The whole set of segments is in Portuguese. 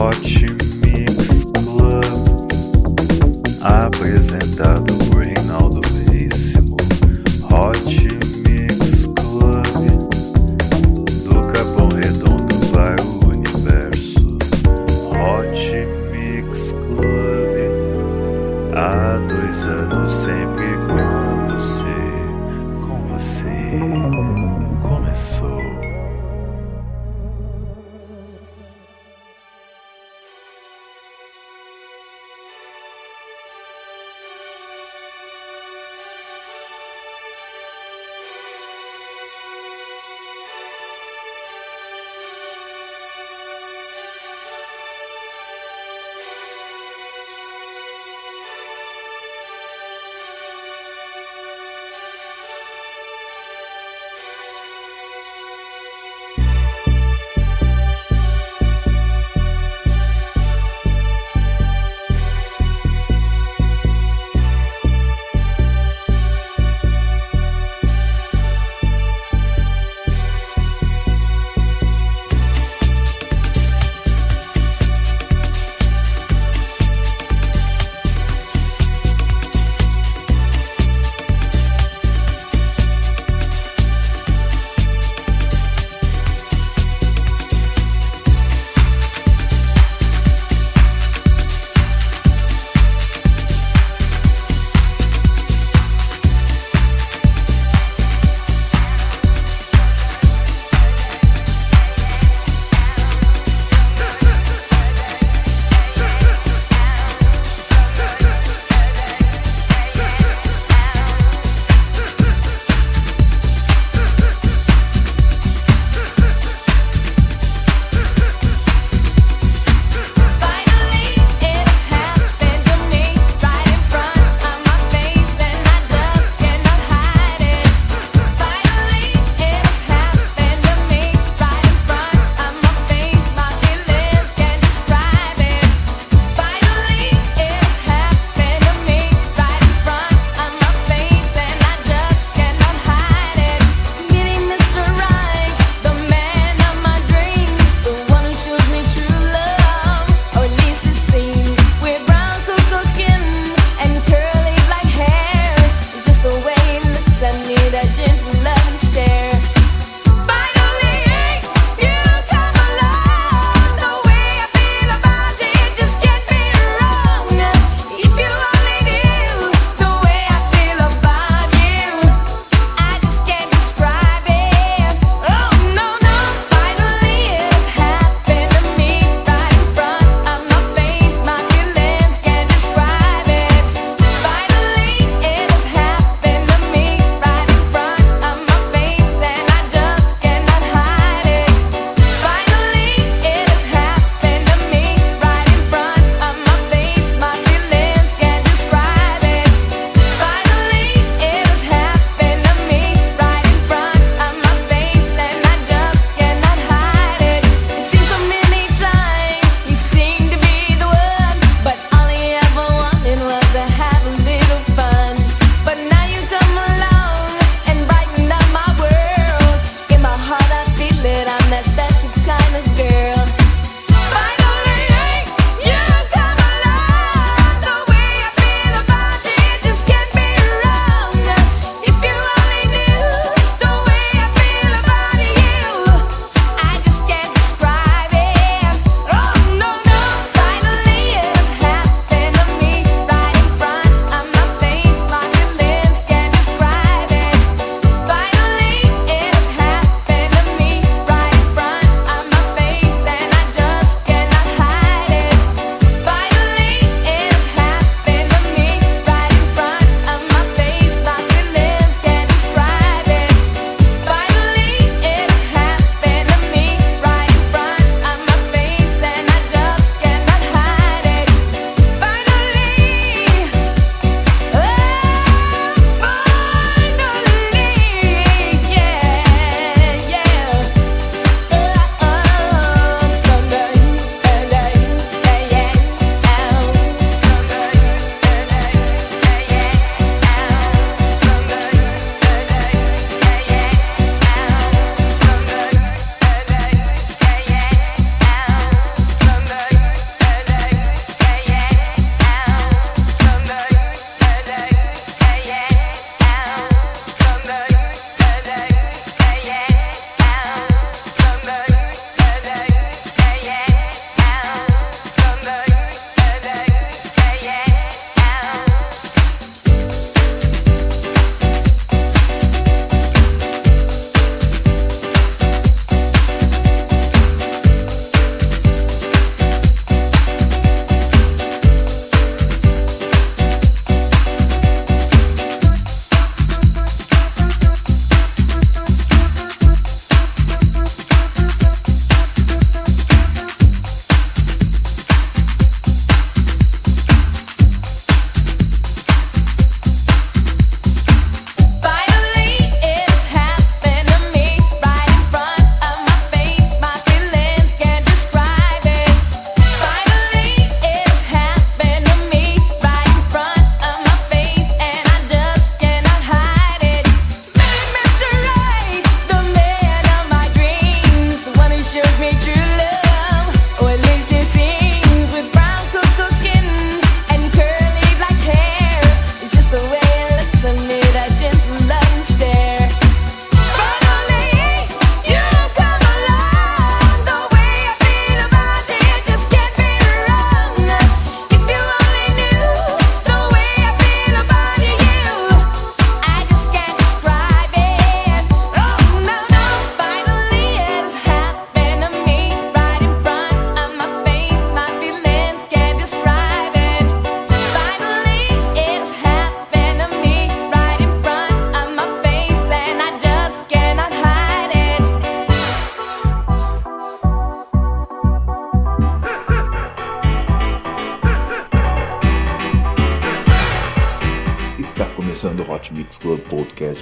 Hot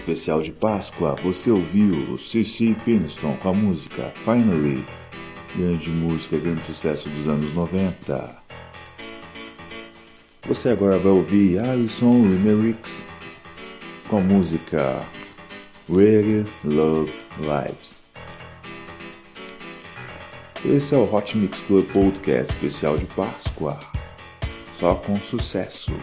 especial de Páscoa, você ouviu CC Pinston com a música Finally, grande música, grande sucesso dos anos 90. Você agora vai ouvir Alison Limericks com a música Really Love Lives. Esse é o Hot Mix Club Podcast especial de Páscoa, só com sucessos.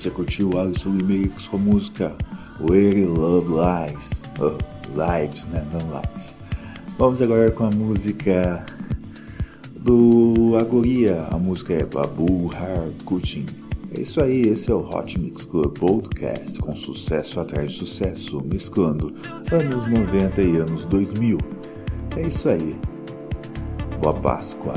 Você curtiu o Alisson Remix com a música We Love Lives. Oh, lives, né? Não lives. Vamos agora com a música do Agoria. A música é Babu Har Kuchin. É isso aí, esse é o Hot Mix Club Podcast com sucesso atrás de sucesso, mesclando anos 90 e anos 2000. É isso aí. Boa Páscoa.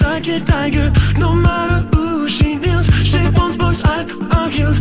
psychic tiger No matter who she is She wants boys like her heels.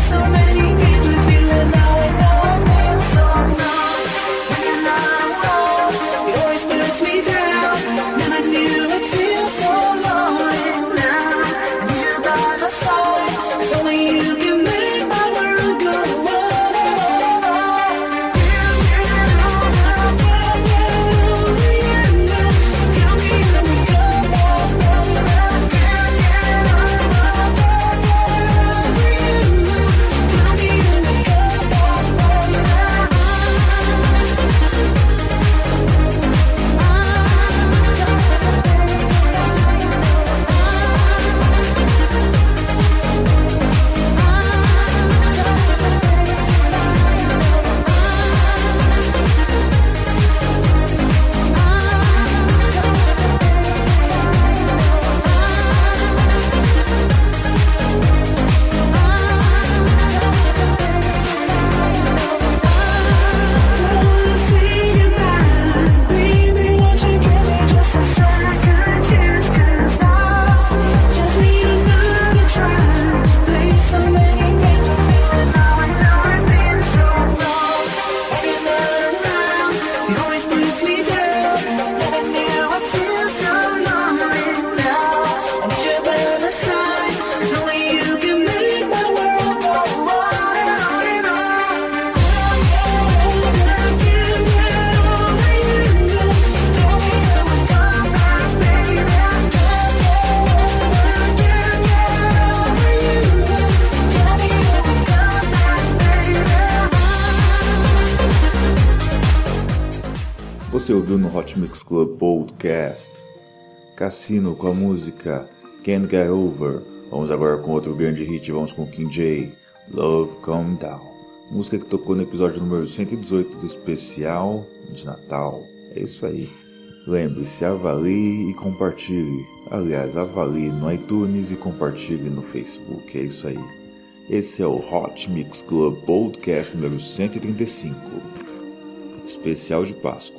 so many Fest, Cassino com a música Can't Get Over. Vamos agora com outro grande hit, vamos com King J, Love Come Down. Música que tocou no episódio número 118 do especial de Natal. É isso aí. Lembre-se, avalie e compartilhe. Aliás, avalie no iTunes e compartilhe no Facebook. É isso aí. Esse é o Hot Mix Club Podcast número 135. Especial de Páscoa.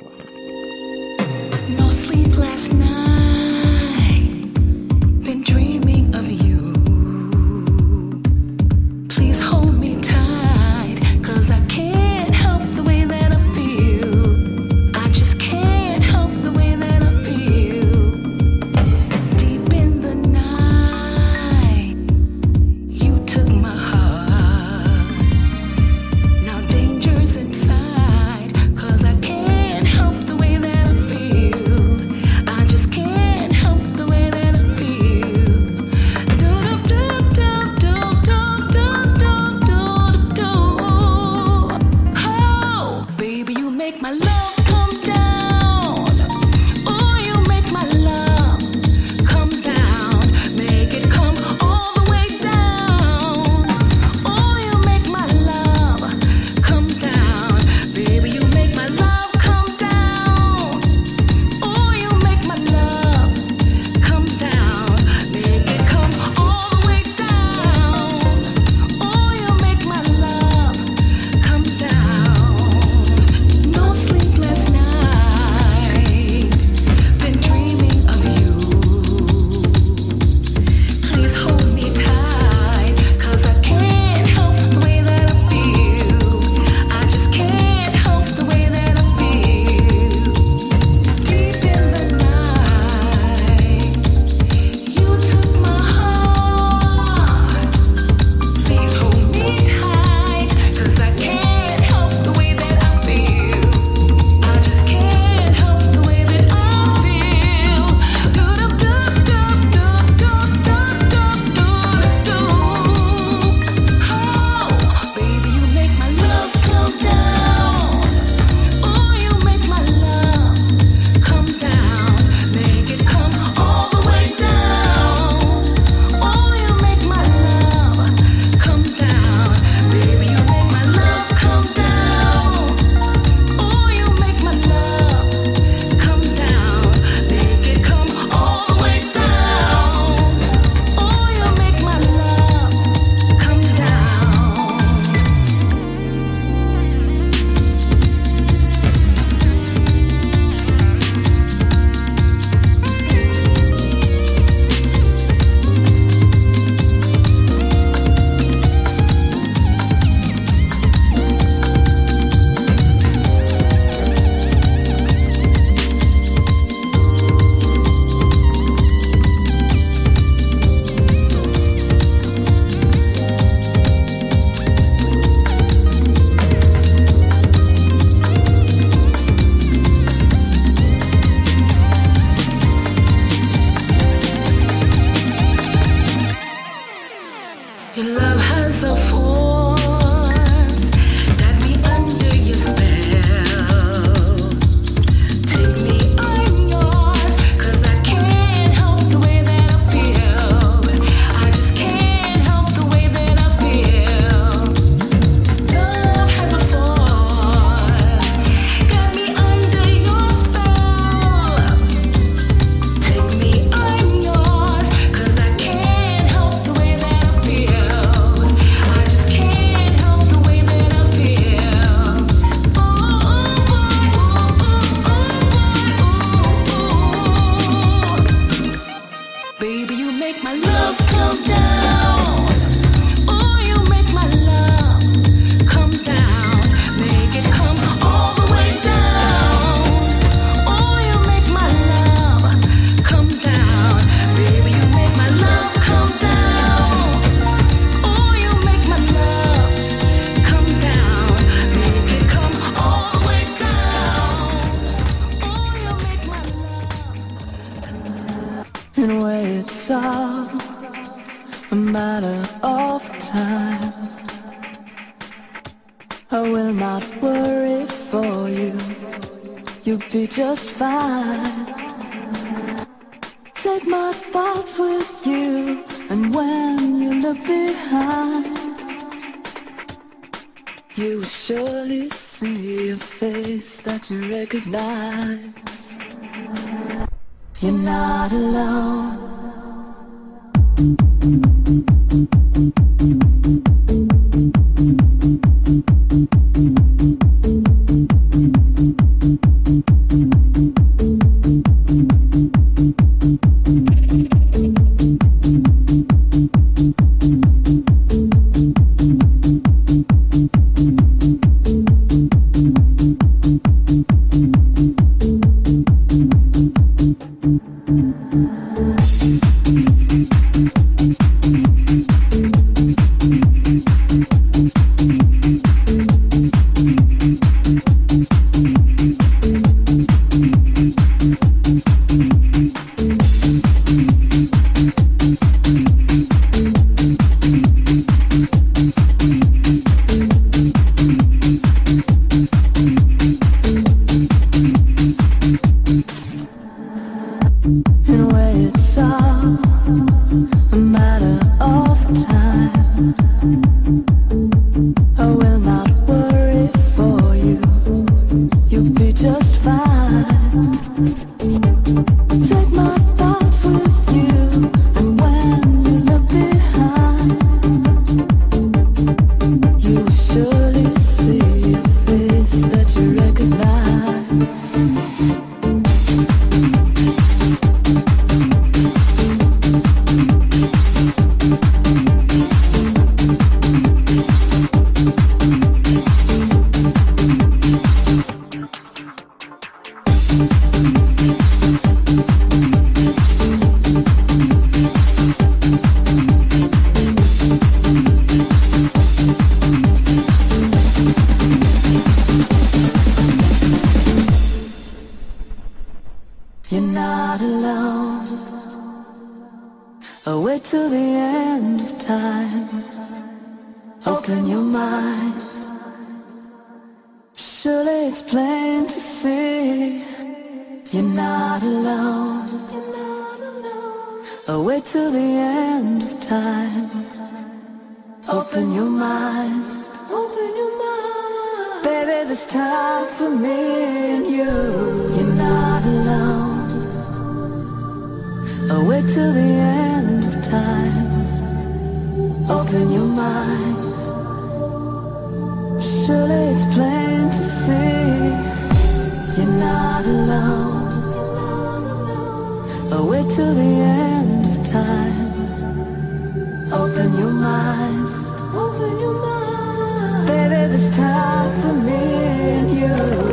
open your mind, open your mind. Baby, There's time for me and you. You're not alone. I wait till the end of time. Open your mind. Surely it's plain to see you're not alone. I wait till the end. time for me and you.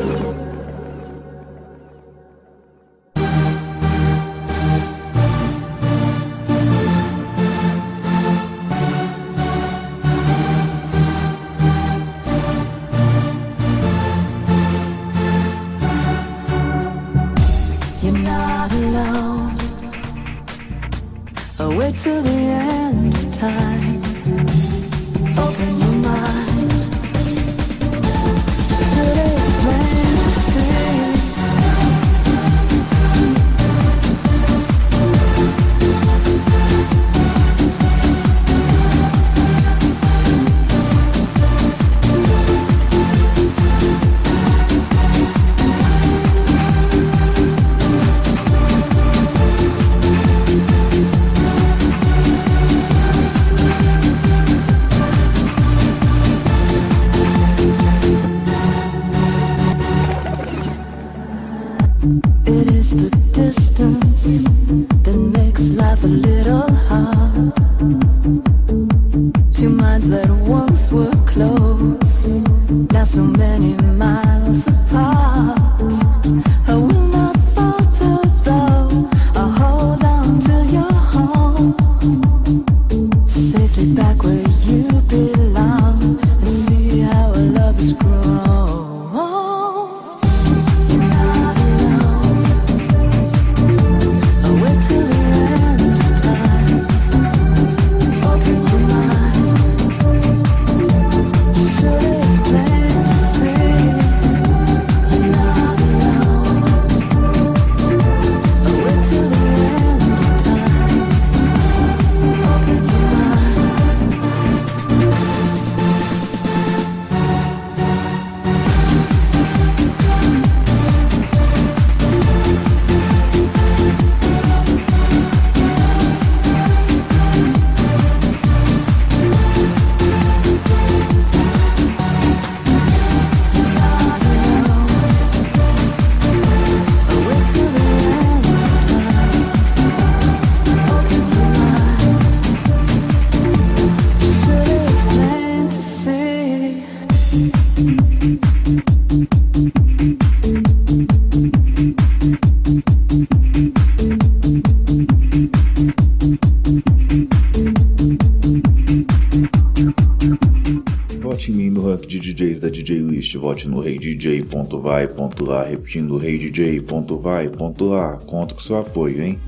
vote no reidj.vai.lá, repetindo reidj.vai.lá. Conto com seu apoio, hein?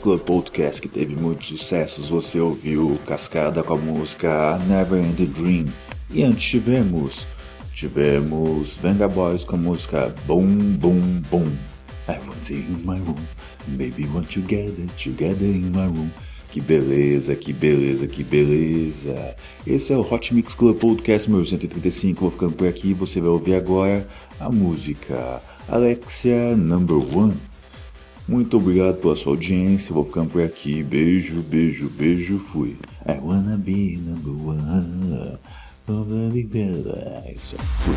Club Podcast, que teve muitos sucessos, você ouviu Cascada com a música Never End Dream. E antes tivemos, tivemos Venga Boys com a música Boom Boom Boom. I want you in my room, baby want together, together in my room. Que beleza, que beleza, que beleza. Esse é o Hot Mix Club Podcast número 135. Vou ficando por aqui. Você vai ouvir agora a música Alexia Number One. Muito obrigado pela sua audiência. Vou ficando por aqui. Beijo, beijo, beijo. Fui. I wanna be number one. Isso. Fui.